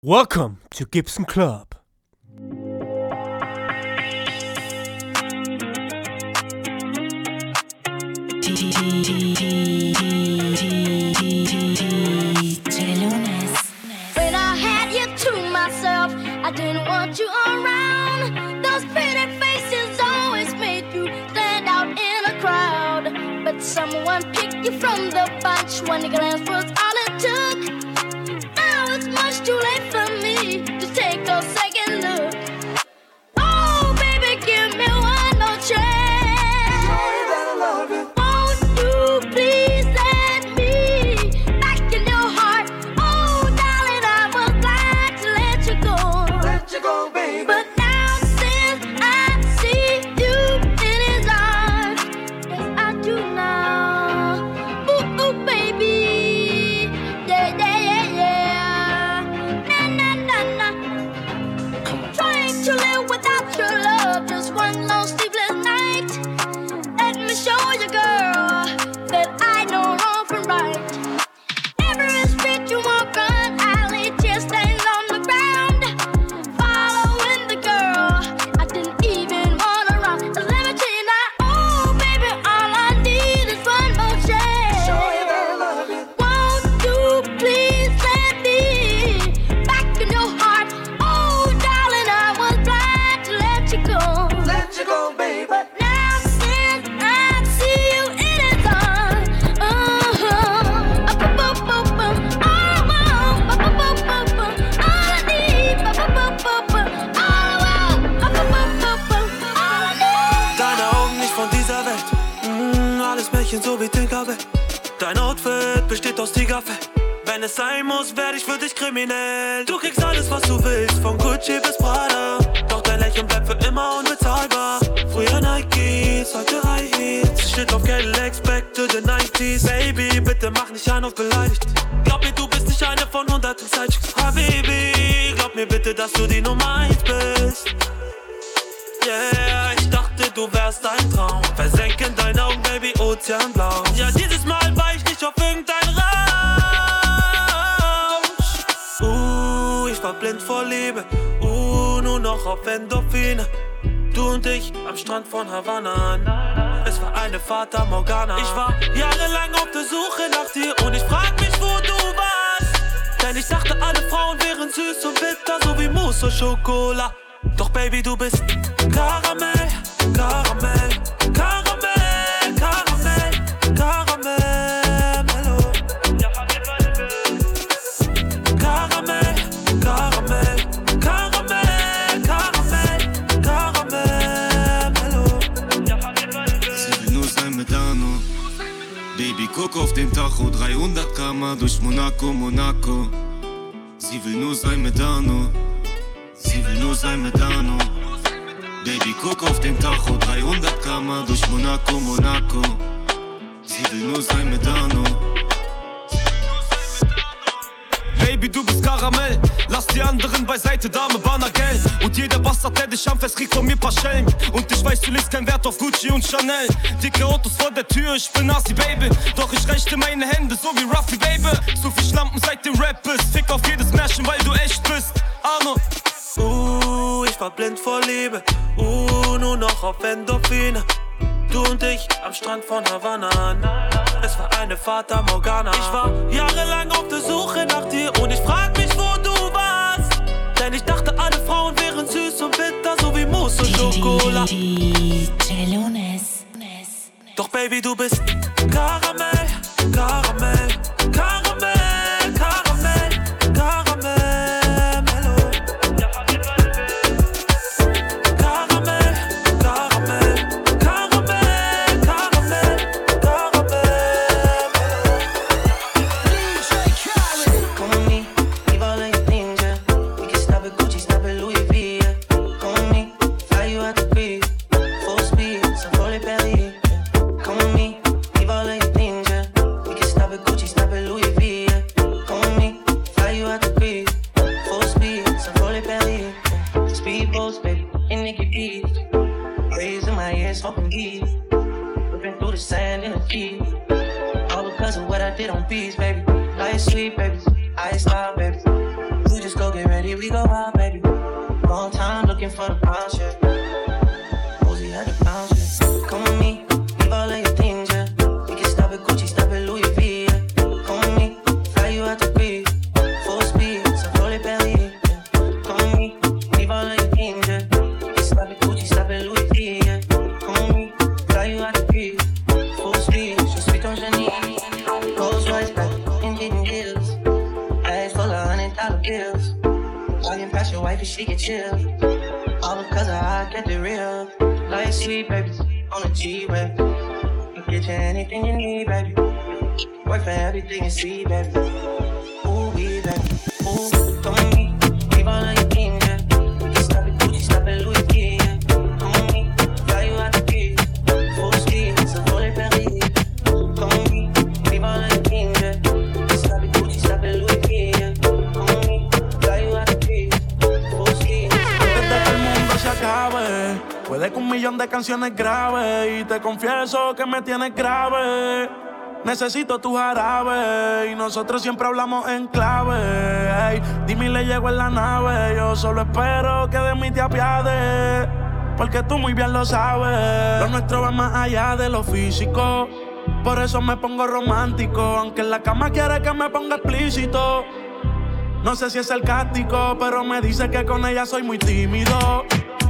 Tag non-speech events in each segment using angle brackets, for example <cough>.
Welcome to Gibson Club. When I had you to myself, I didn't want you around. Those pretty faces always made you stand out in a crowd. But someone picked you from the bunch. One glance was all Märchen so wie Tinkerbell. Dein Outfit besteht aus Tigerfell. Wenn es sein muss, werde ich für dich kriminell. Du kriegst alles, was du willst, von Gucci bis Prada. Doch dein Lächeln bleibt für immer unbezahlbar. Früher Nikes, heute High Heels. Shit auf Cadillacs, back to the 90s. Baby, bitte mach nicht an auf beleidigt. Glaub mir, du bist nicht eine von hunderten Sidechicks. Habibi, glaub mir bitte, dass du die Nummer 1 bist. Yeah, du wärst ein Traum. Versenk in deinen Augen, Baby, Ozeanblau. Ja, dieses Mal war ich nicht auf irgendein Rausch. Uh, ich war blind vor Liebe. Uh, nur noch auf Endorphine. Du und ich am Strand von Havanna. Es war eine Fata Morgana. Ich war jahrelang auf der Suche nach dir und ich frag mich, wo du warst. Denn ich dachte, alle Frauen wären süß und bitter, so wie Mousse und Schokolade. Doch Baby, du bist Karamell, Karamell, Karamell, Karamell, Karamell, Mello. Karamell, Karamell, Karamell, Karamell, Karamell, Mello. Sie nur sein mit Arno. Baby, guck auf den Tacho, 300 km durch Monaco, Monaco. Sie will nur sein mit Arno. Sie will nur sein mit Arno. Baby, guck auf den Tacho, 300 km durch Monaco, Monaco. Sie will nur sein mit Arno. Baby, du bist Karamell. Lass die anderen beiseite, Dame Banagel. Und jeder Bastard, der dich anfasst, kriegt von mir paar Schellen. Und ich weiß, du legst keinen Wert auf Gucci und Chanel. Dicke Autos vor der Tür, ich bin Nasi, Baby. Doch ich rechte meine Hände, so wie Ruffy, Baby. So viel Schlampen seit dem Rap bist. Fick auf jedes Märchen, weil du echt bist. Arno, Uh, ich war blind vor Liebe. Uh, nur noch auf Endorphine. Du und ich am Strand von Havanna. Es war eine Fata Morgana. Ich war jahrelang auf der Suche nach dir und ich frag mich, wo du warst. Denn ich dachte, alle Frauen wären süß und bitter, so wie Mousse und Schokolade. Doch Baby, du bist Karamell, Karamell, did baby. Light sweet, baby. I stop, baby. You just go get ready. We go out, baby. Long time looking for the brown shit. Mosey had to bounce it. Come with me, leave all of your things, yeah. We can stop at Gucci, stop at Louis V, yeah. Come with me, fly you out to Greece. Full speed, so roll it belly, yeah. Come with me, leave all of your things, yeah. We can stop at Gucci, stop at Louis V, yeah. Come with me, fly you out to Greece. Full speed, je suis ton génie. Rolls wife she get chill. All because I kept it real. Like sweet baby on a G-Way. Can get you anything you need, baby. Work for everything you see, baby. Millón de canciones grabe. Y te confieso que me tienes grave. Necesito tu jarabe. Y nosotros siempre hablamos en clave. Dime le llego en la nave. Yo solo espero que de mí te apiades. Porque tú muy bien lo sabes. Lo nuestro va más allá de lo físico. Por eso me pongo romántico. Aunque en la cama quiere que me ponga explícito. No sé si es sarcástico, pero me dice que con ella soy muy tímido.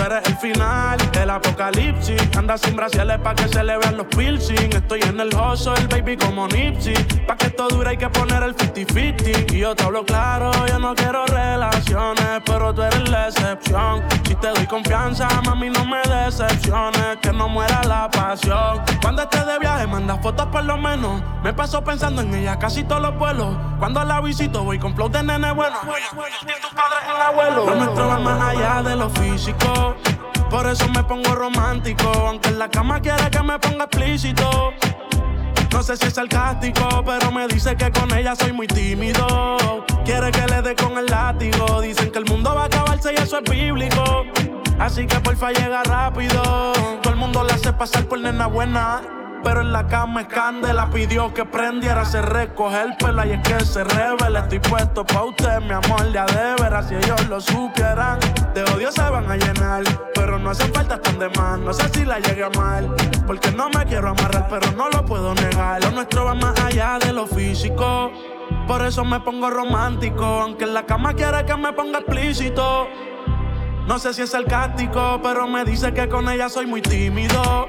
Tú eres el final del apocalipsis. Anda sin brasiles pa' que se le vean los piercing. Estoy en el hustle, el baby como Nipsey. Pa' que esto dure hay que poner el 50-50. Y yo te hablo claro, yo no quiero relaciones, pero tú eres la excepción. Si te doy confianza, mami, no me decepciones. Que no muera la pasión. Cuando estés de viaje, manda fotos por lo menos. Me paso pensando en ella casi todos los vuelos. Cuando la visito, voy con flow de nene bueno. Y tus padres el abuelo. Lo nuestro va más allá de lo físico. Por eso me pongo romántico. Aunque en la cama quiere que me ponga explícito. No sé si es sarcástico, pero me dice que con ella soy muy tímido. Quiere que le dé con el látigo. Dicen que el mundo va a acabarse y eso es bíblico. Así que porfa llega rápido. Todo el mundo la hace pasar por nena buena. Pero en la cama es candela, pidió que prendiera, se recoge el pela y es que se revela. Estoy puesto pa' usted, mi amor, ya de veras, si ellos lo supieran. De odio se van a llenar, pero no hacen falta tan de más. No sé si la llegué a mal, porque no me quiero amarrar, pero no lo puedo negar. Lo nuestro va más allá de lo físico. Por eso me pongo romántico, aunque en la cama quiere que me ponga explícito. No sé si es sarcástico, pero me dice que con ella soy muy tímido.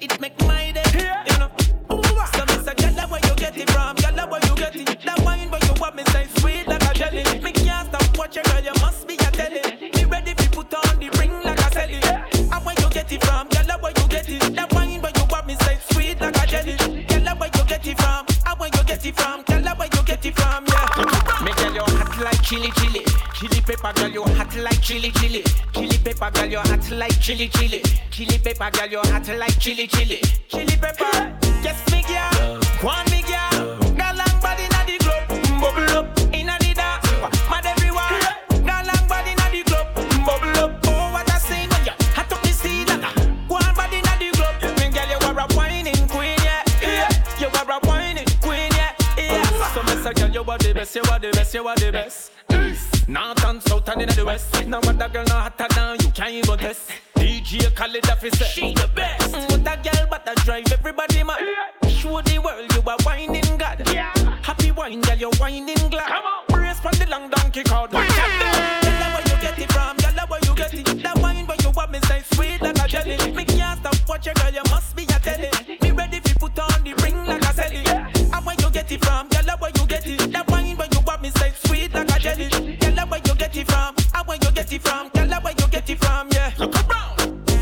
It make my day. You know, so me say, girl, where you get it from? Girl, where you get it? That wine where you want me say sweet like a jelly. Me can't stop watching, girl, you must be a telly. Me ready to put on the ring like a celly. And where you get it from? Girl, where you get it? That wine where you want me say sweet like a jelly. Girl, where you get it from? And where you get it from? Girl, where you get it from? Yeah. Me girl, you hot like chili chili. Chili pepper girl, you hot like chili chili. Chili pepper girl, you hot like chili chili. Chili pepper girl, you hot like chili chili. Chili pepper, yes me girl, one me girl. Girl long body inna the club, bubble up inna the dance. Mad everyone, girl long body inna the club, bubble up. Oh what a scene when you hot up the scene like one body inna the club. Me girl, you are a whining queen, yeah, yeah. You are a whining queen, yeah, yeah. So say, girl, you are the best, you are the best, you are the best. North and south and in the west. No other girl no hotter than time but test. DJ Khaled officer. She the best. Mm, what a girl, but I drive everybody mad. Show the world you are whining God. Yeah. Happy wine, girl, you're whining glad. Come on. Brace from the long donkey called. Tell her where you get it from. Tell where you get it. That wine where you want me say sweet like a jelly. Me can't stop watching, girl, you must be a telly. Me ready if you put on the ring like a celly. Yeah. And where you get it from? get from you. Look around.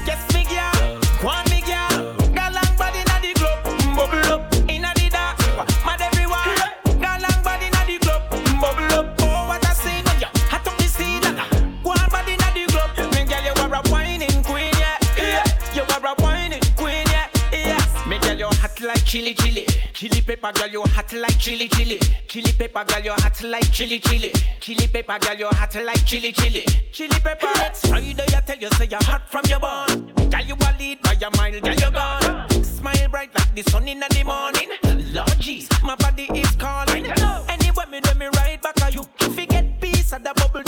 Yes, me girl. One me girl. Got long body na the club. Bubble up. Inna the dark. Mad everyone. Got long body na the club. Bubble up. Oh, what I see when you hot up the scene. One body na the club. Me girl, you are a whining queen, yeah. yeah. You are a whining queen, yeah. yeah. Me girl, you hot like chili chili. Chili pepper girl, you hot like chili chili. Chili pepper girl, you hot like chili chili. Chili pepper girl, you hot like chili chili. Chili pepper. Now you know you tell you say you hot from your bone. Girl you a lead by your mind, girl you gone. Smile bright like the sun in the morning. Lord Jesus, my body is calling. Anyway me do me right back at you. If you get peace of the bubble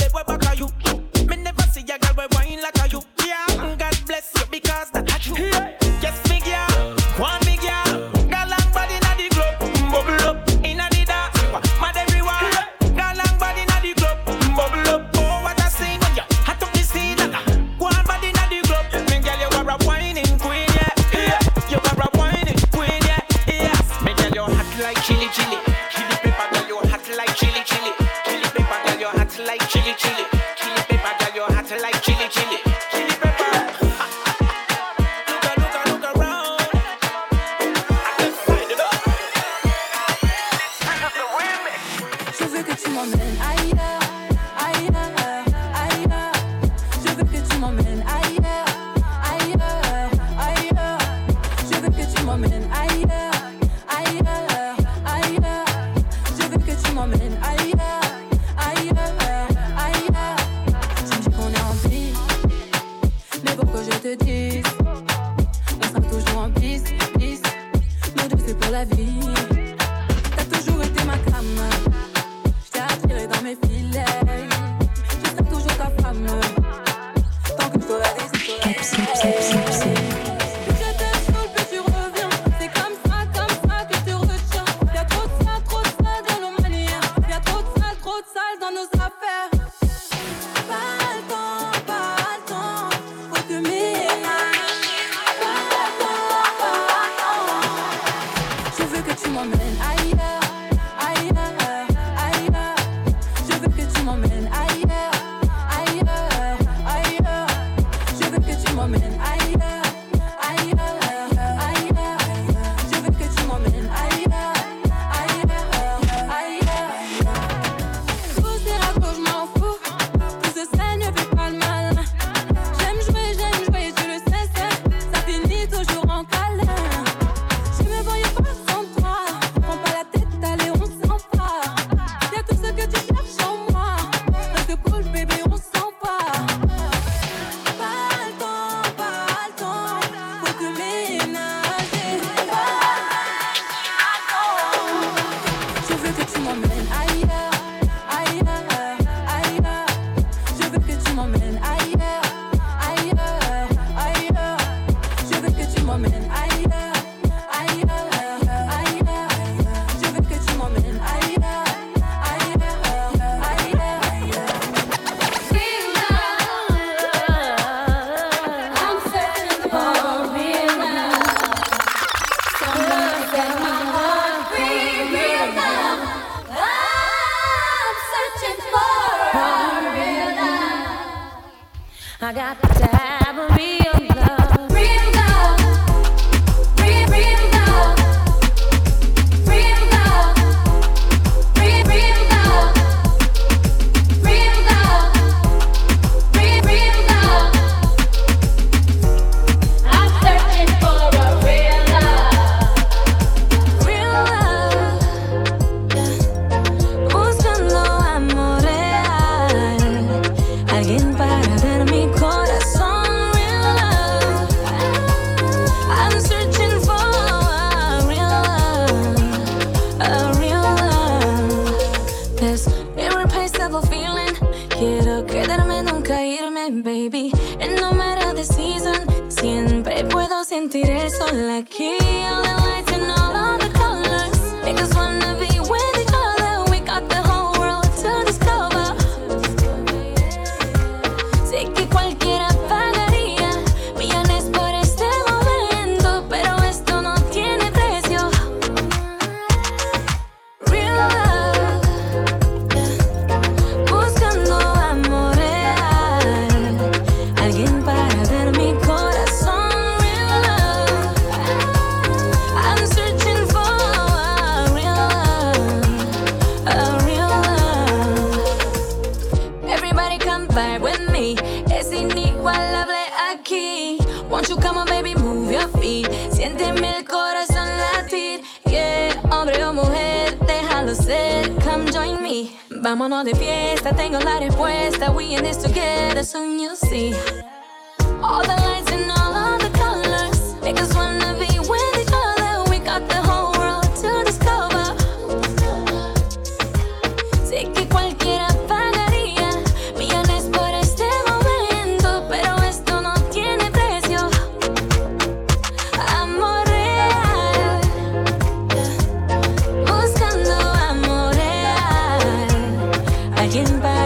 in by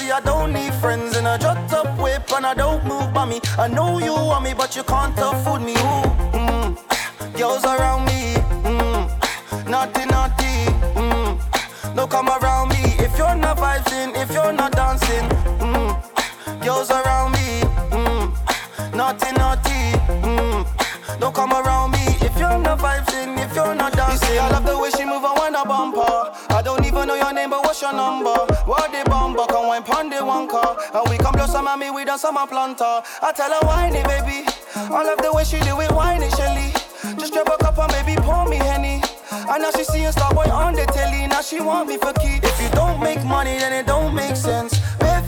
see, I don't need friends. And I drop up whip and I don't move by me. I know you want me, but you can't afford me. Ooh, mm. <coughs> Girls around me, mm. naughty, naughty. Mm. Don't come around me if you're not vibing, if you're not dancing. Mm. Girls around me, a summer planter. I tell her whiny, baby. I love the way she do it, whiny, Shelly. Just grab a cup and baby pour me henny. And now she seeing Starboy on the telly. Now she want me for key. If you don't make money, then it don't make sense.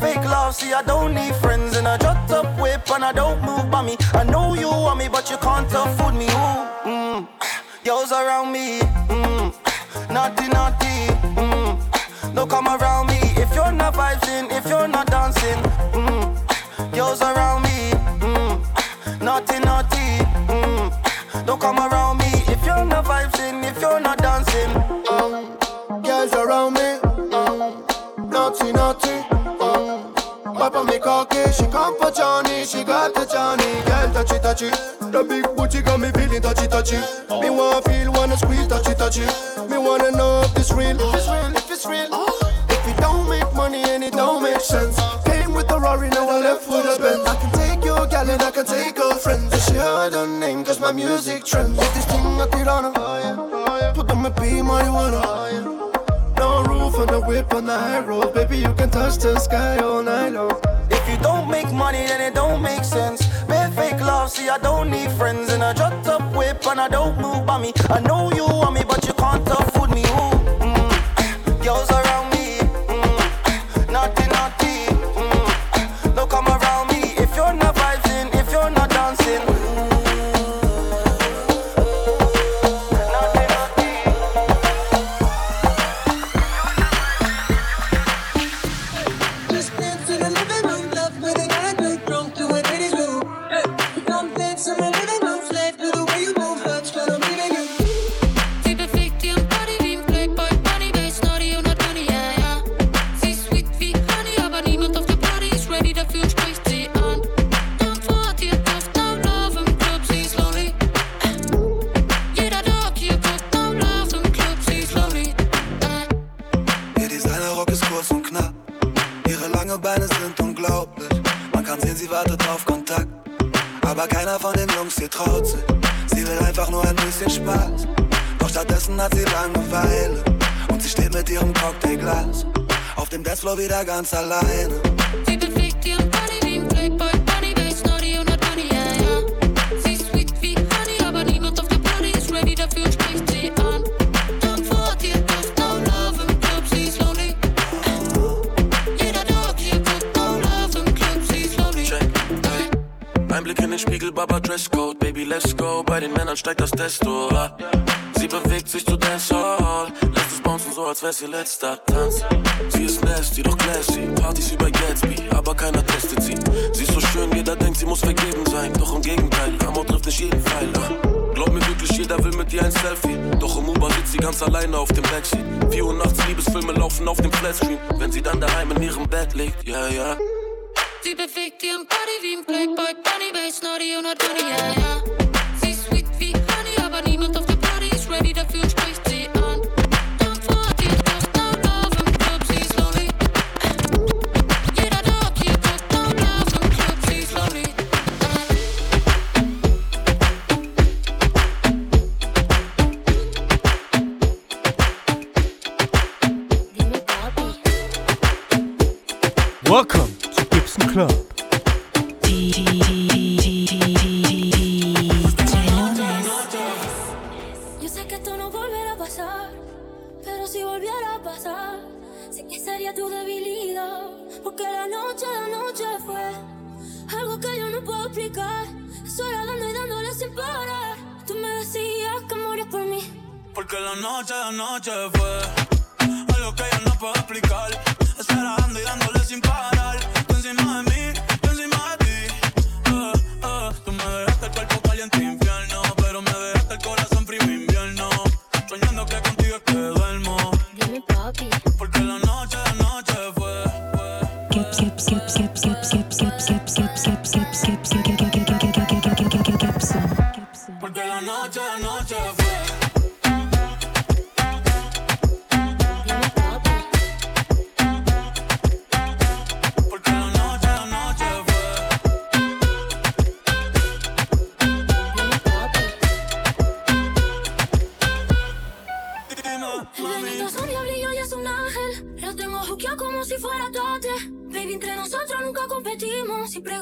Fake love, see I don't need friends. And I drop up whip and I don't move by me. I know you want me, but you can't afford me. Ooh, mm. Girls around me, mm. naughty, naughty. Mm. Don't come around me if you're not vibing, if you're not dancing. Mm. Girls around me, mm. naughty, naughty. Mm. Don't come around me if you're not vibing, if you're not dancing. Um, girls around me, um, naughty, naughty. Um, Papa me cocky, she come for Johnny, she got the Johnny. Girl touchy touchy, the big booty got me feeling touchy touchy. Me wanna feel, wanna squeeze touchy touchy. Me wanna know if it's real, if it's real, if it's real. If it don't make money and it don't make sense. Came with the now I left a Benz. I can take your gal and I can take her friends. And she heard her name, cause my music trends. With this thing I put on her, put on me be marijuana. No roof on the whip on the high road, baby you can touch the sky all night long. If you don't make money, then it don't make sense. Bare fake love, see I don't need friends. And I drop up whip and I don't move by me. I know you want me, but you can't afford me. Ooh, mm. Girls around keiner testet sie. Sie ist so schön, jeder denkt, sie muss vergeben sein. Doch im Gegenteil, Amor trifft nicht jeden Pfeil. ah. Glaub mir wirklich, jeder will mit ihr ein Selfie. Doch im Uber sitzt sie ganz alleine auf dem Backseat. 4 Uhr nachts Liebesfilme laufen auf dem Flatscreen. Wenn sie dann daheim in ihrem Bett liegt, ja, ja. Sie bewegt ihren Body wie ein Playboy Bunny, ist naughty und Money, ja, ja. Sie ist sweet wie Honey, aber niemand auf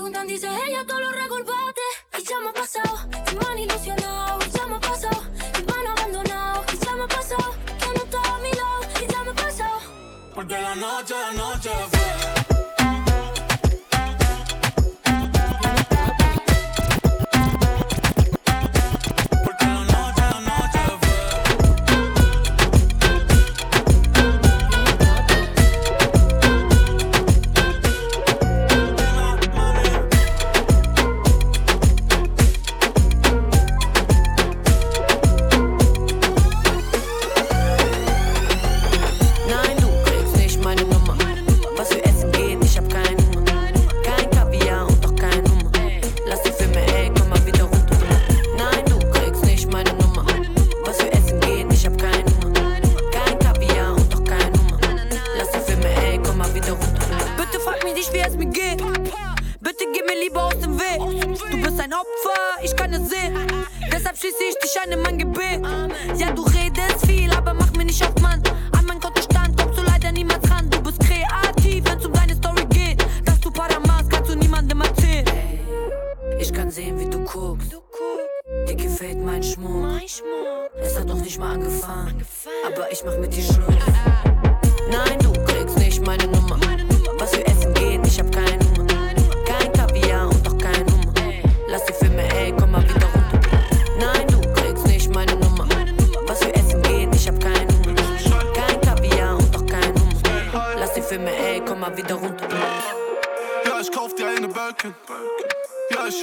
preguntan, ella, todo lo reculpaste. Y ya me ha pasado, que me han ilusionado. Y ya me ha pasado, que me han abandonado. Y ya me ha pasado, que no estás a mi lado. Y ya me ha pasado. Porque la noche, la noche,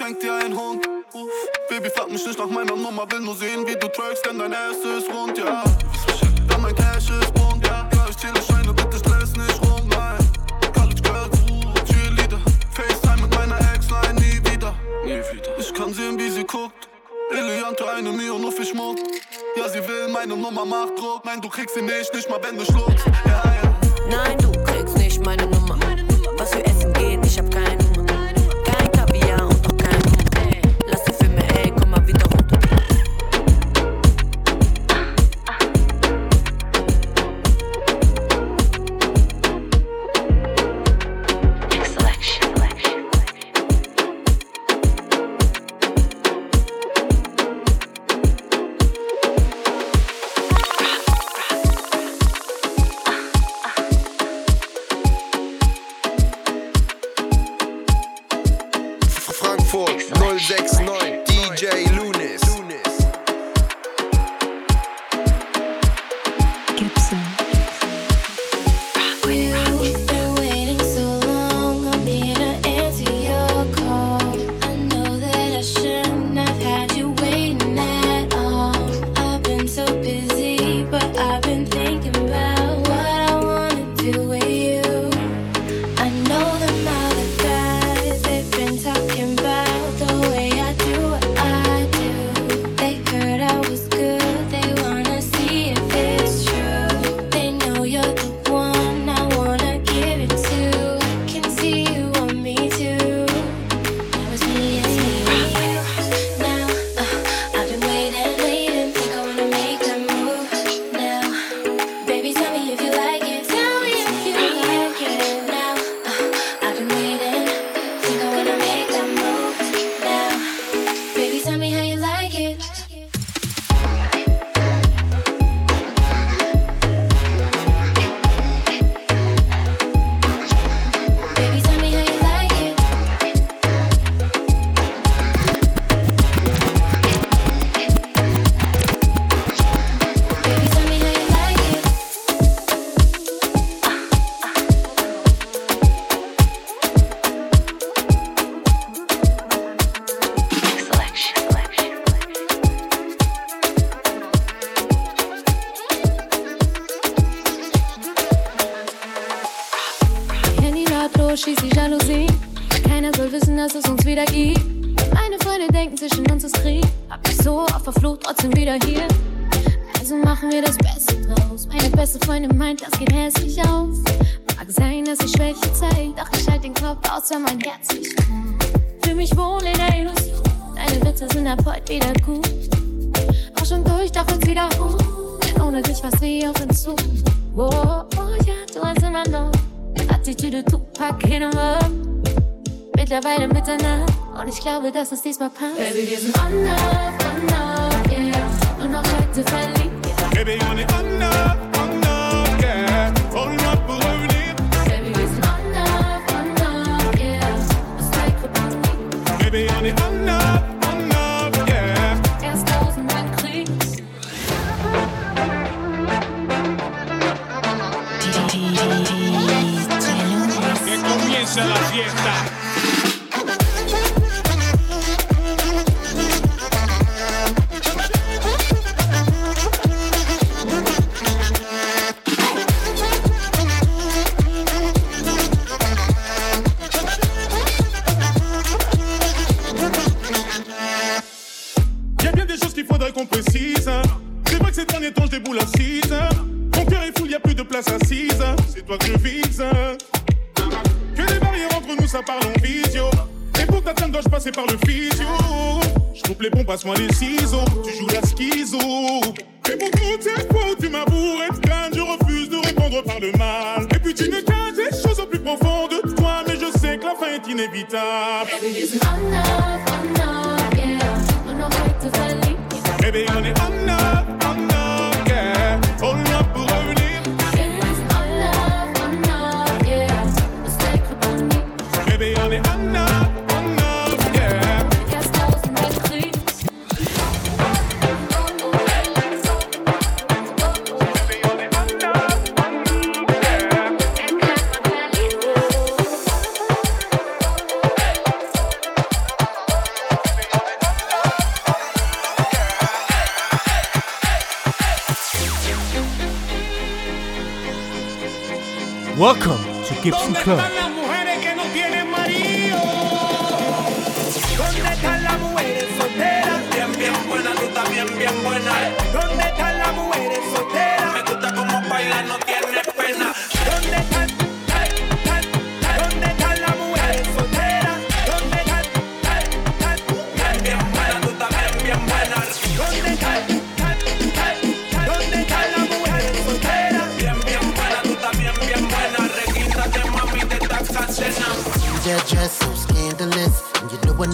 schenk dir ein Hund. Uff. Baby, frag mich nicht nach meiner Nummer, will nur sehen, wie du trackst, denn dein Ass ist rund, ja. Denn mein Cash ist bunt, ja. ja ich zähle Scheine, bitte stress nicht rum, nein. College Girls, uh, Cheerleader. FaceTime mit meiner Ex, nein, nie wieder. Nie wieder. Ich kann sehen, wie sie guckt. Eliante, eine Mio, nur für Schmuck. Ja, sie will meine Nummer, macht Druck. Nein, du kriegst sie nicht, nicht mal wenn du schluckst. Ja, ja. Nein, du kriegst nicht meine Nummer.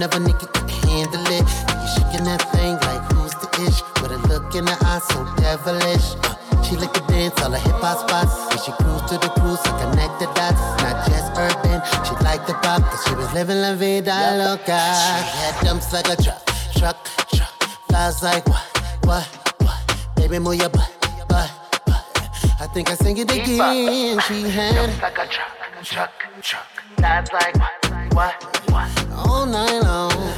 never nigga could handle it. You shaking that thing like who's the ish? With a look in her eyes so devilish. She like to dance all the hip hop spots. And she cruise to the cruise, and connect the dots. Not just urban, she like the pop, cause she was living la vida loca. She had dumps like a truck, truck, truck. Flies like what, what, what? Baby, move your butt, butt, butt. I think I sing it again. She had dumps like a truck, truck, truck. Flies like what, what? all night long.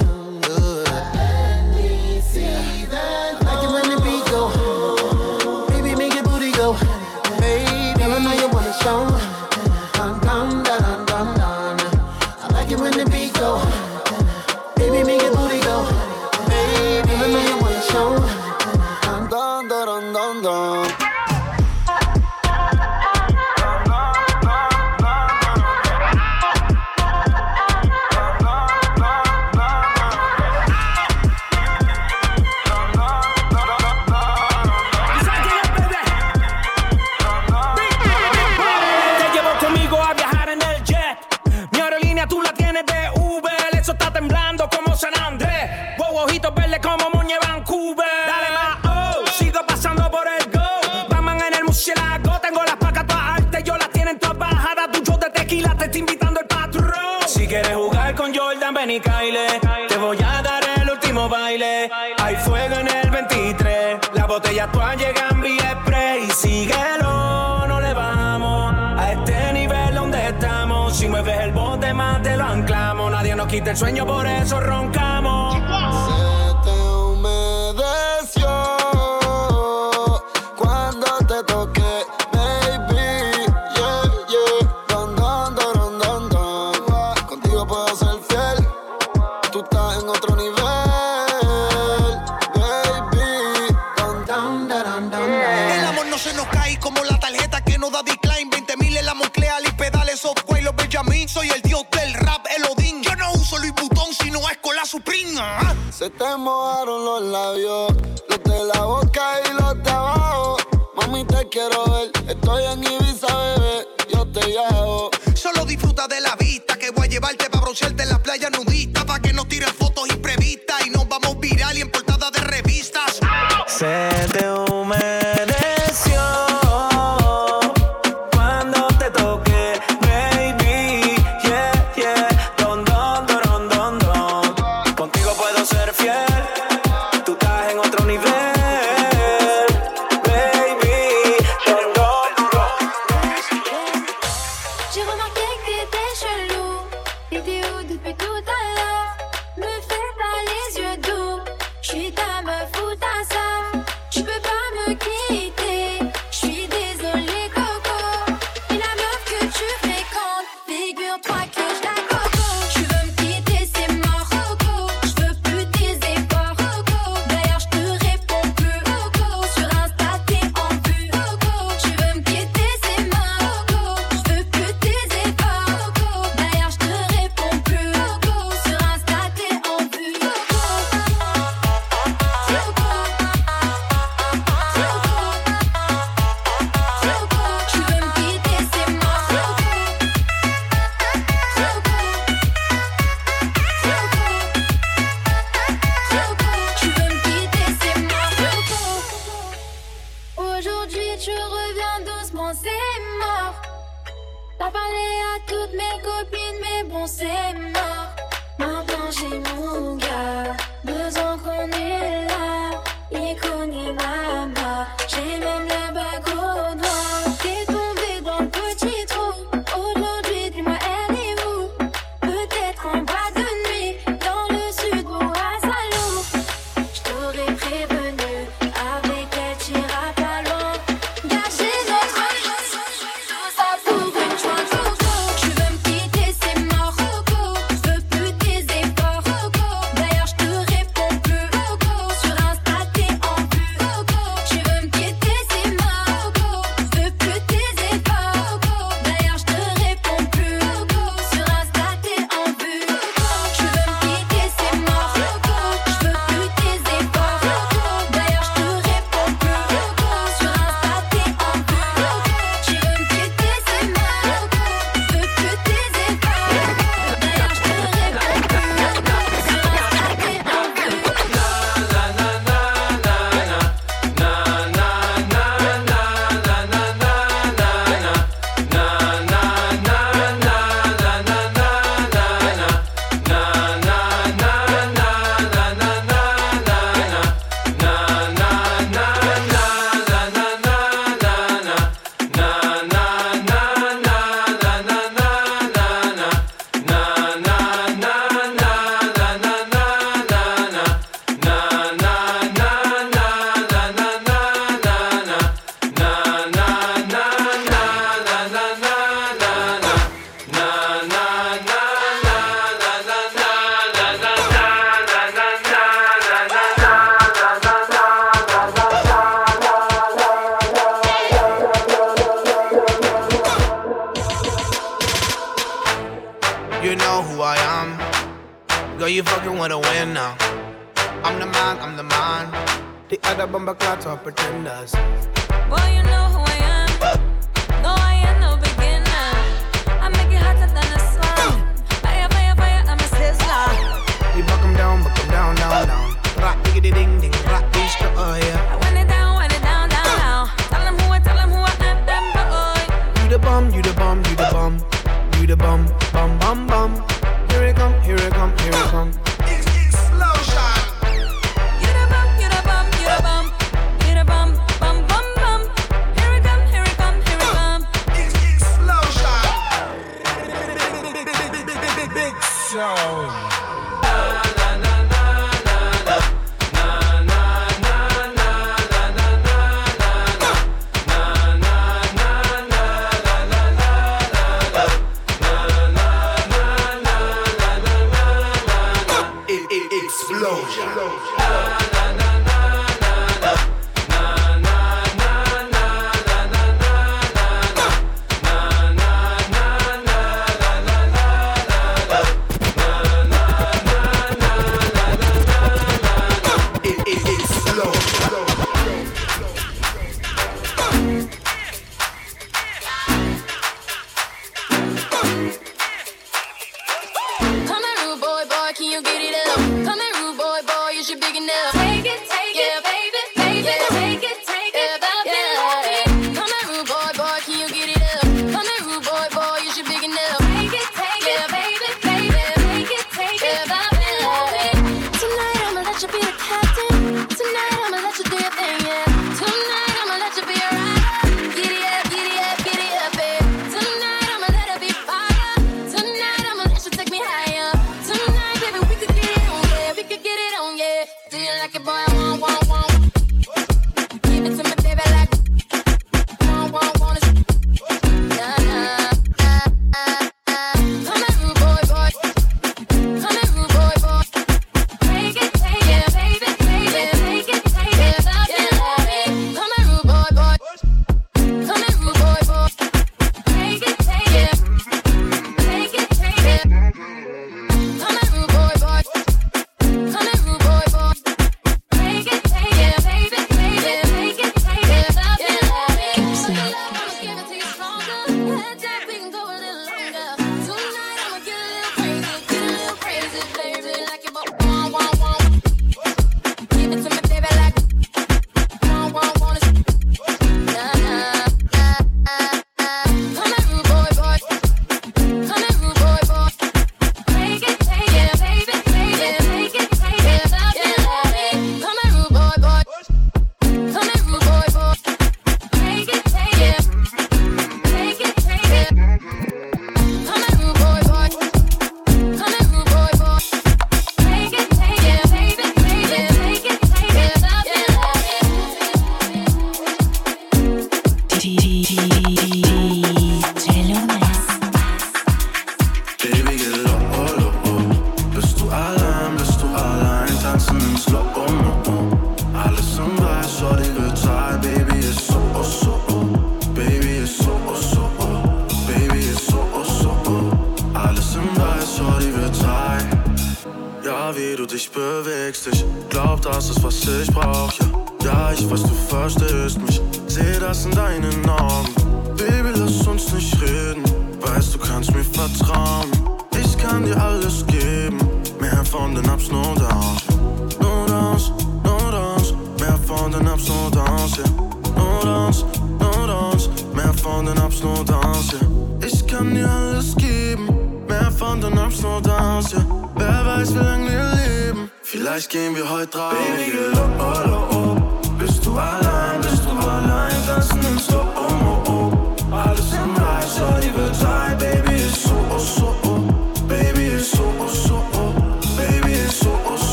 Te voy a dar el último baile. Hay fuego en el 23. Las botellas todas llegan vía y Síguelo, no le vamos. A este nivel donde estamos. Si mueves el bote más te lo anclamos. Nadie nos quita el sueño, por eso roncamos. Big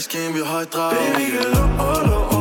ice game, vi højdrager Baby, kan lukke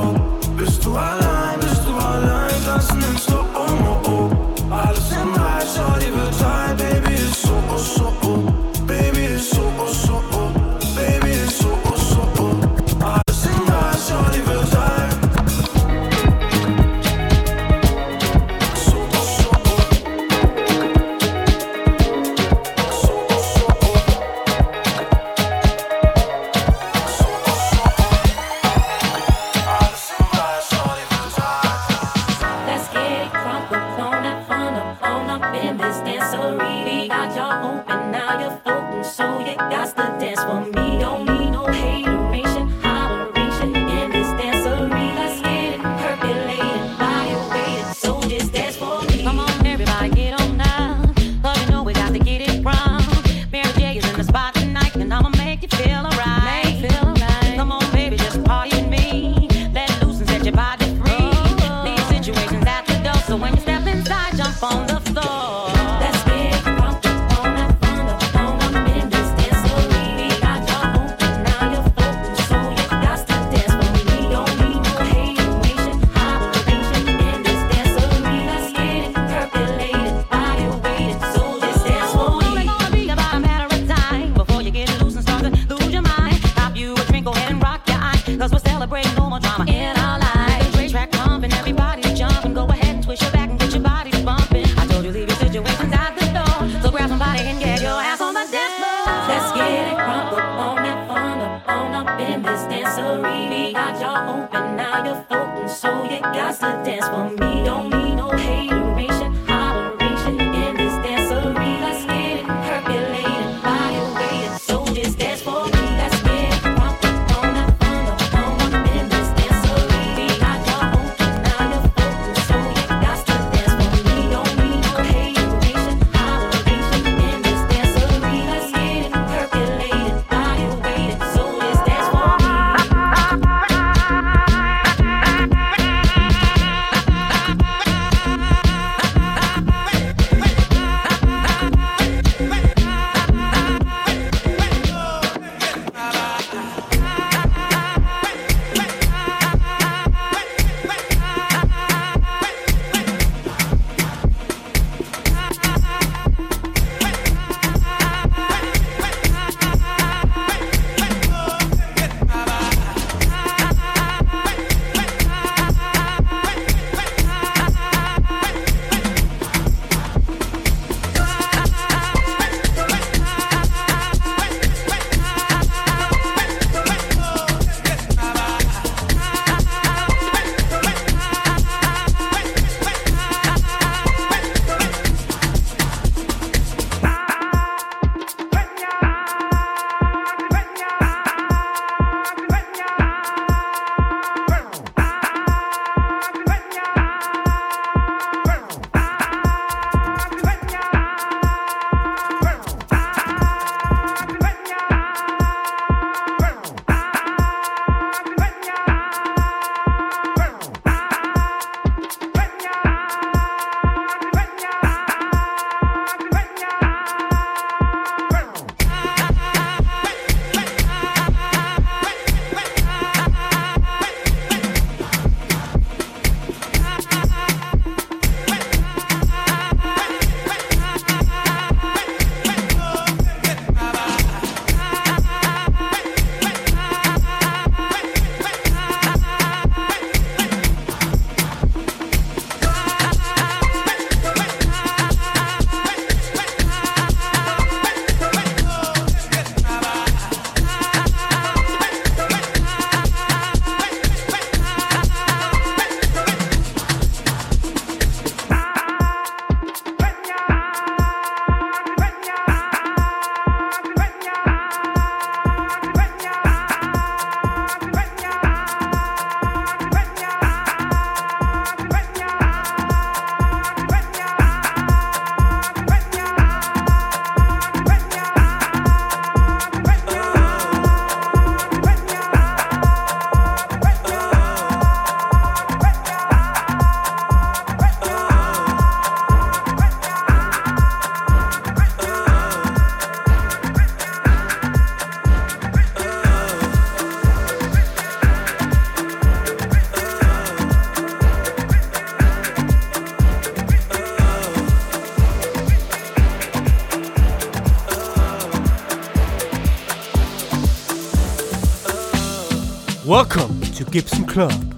Club.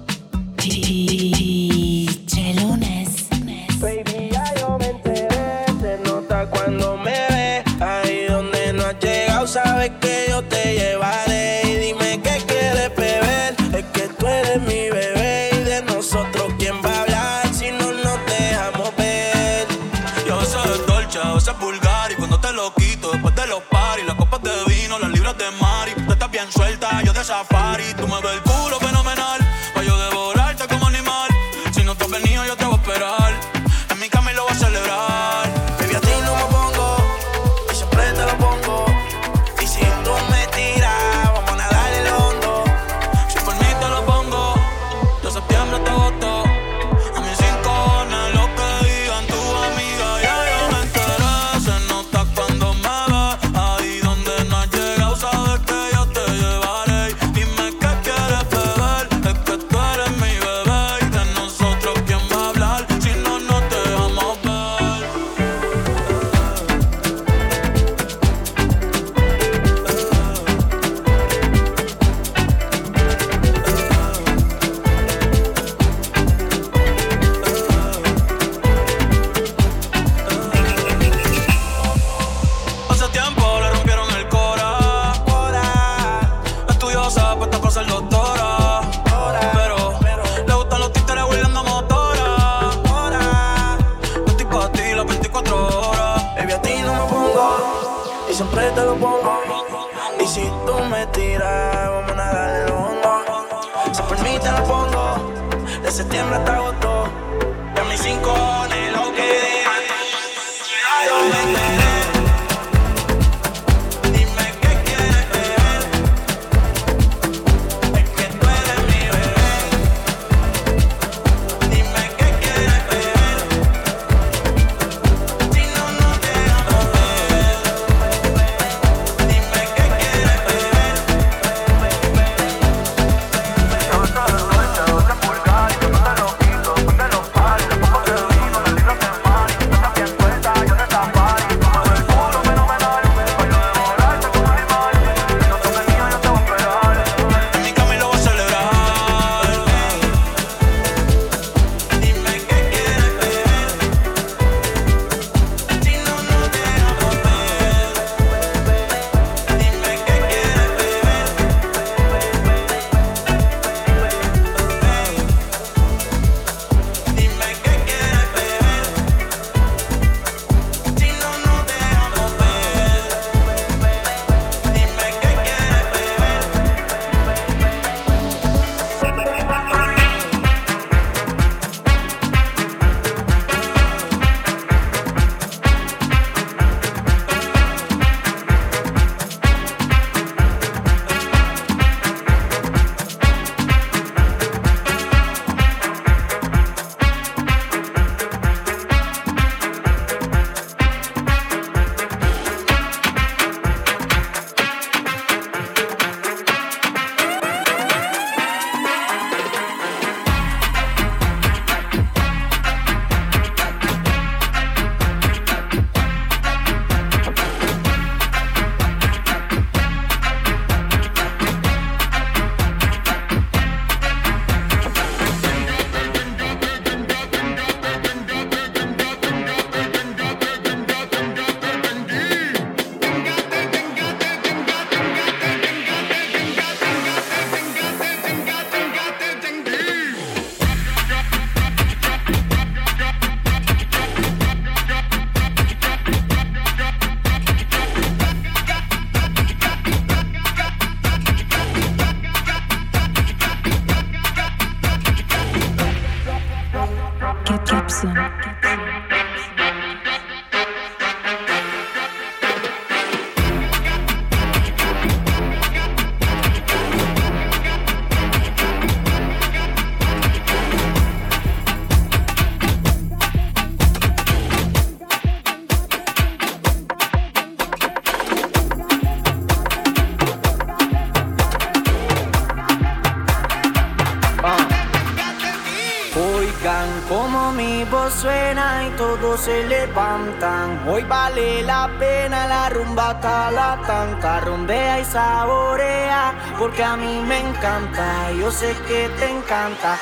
Mi voz suena y todos se levantan. Hoy vale la pena la rumba la tanta. Rumbea y saborea, porque a mí me encanta. Yo sé que te encanta.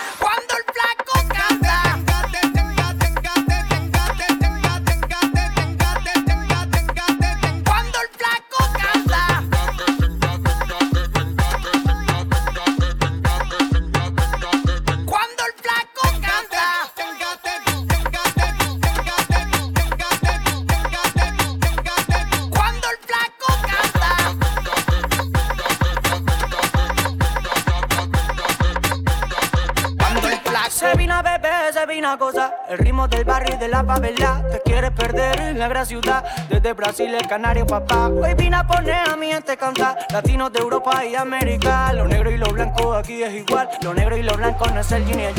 Desde Brasil, el canario, papá Hoy vine a poner a mi gente cantar Latinos de Europa y América Lo negro y lo blanco aquí es igual Lo negro y lo blanco no es el yin y el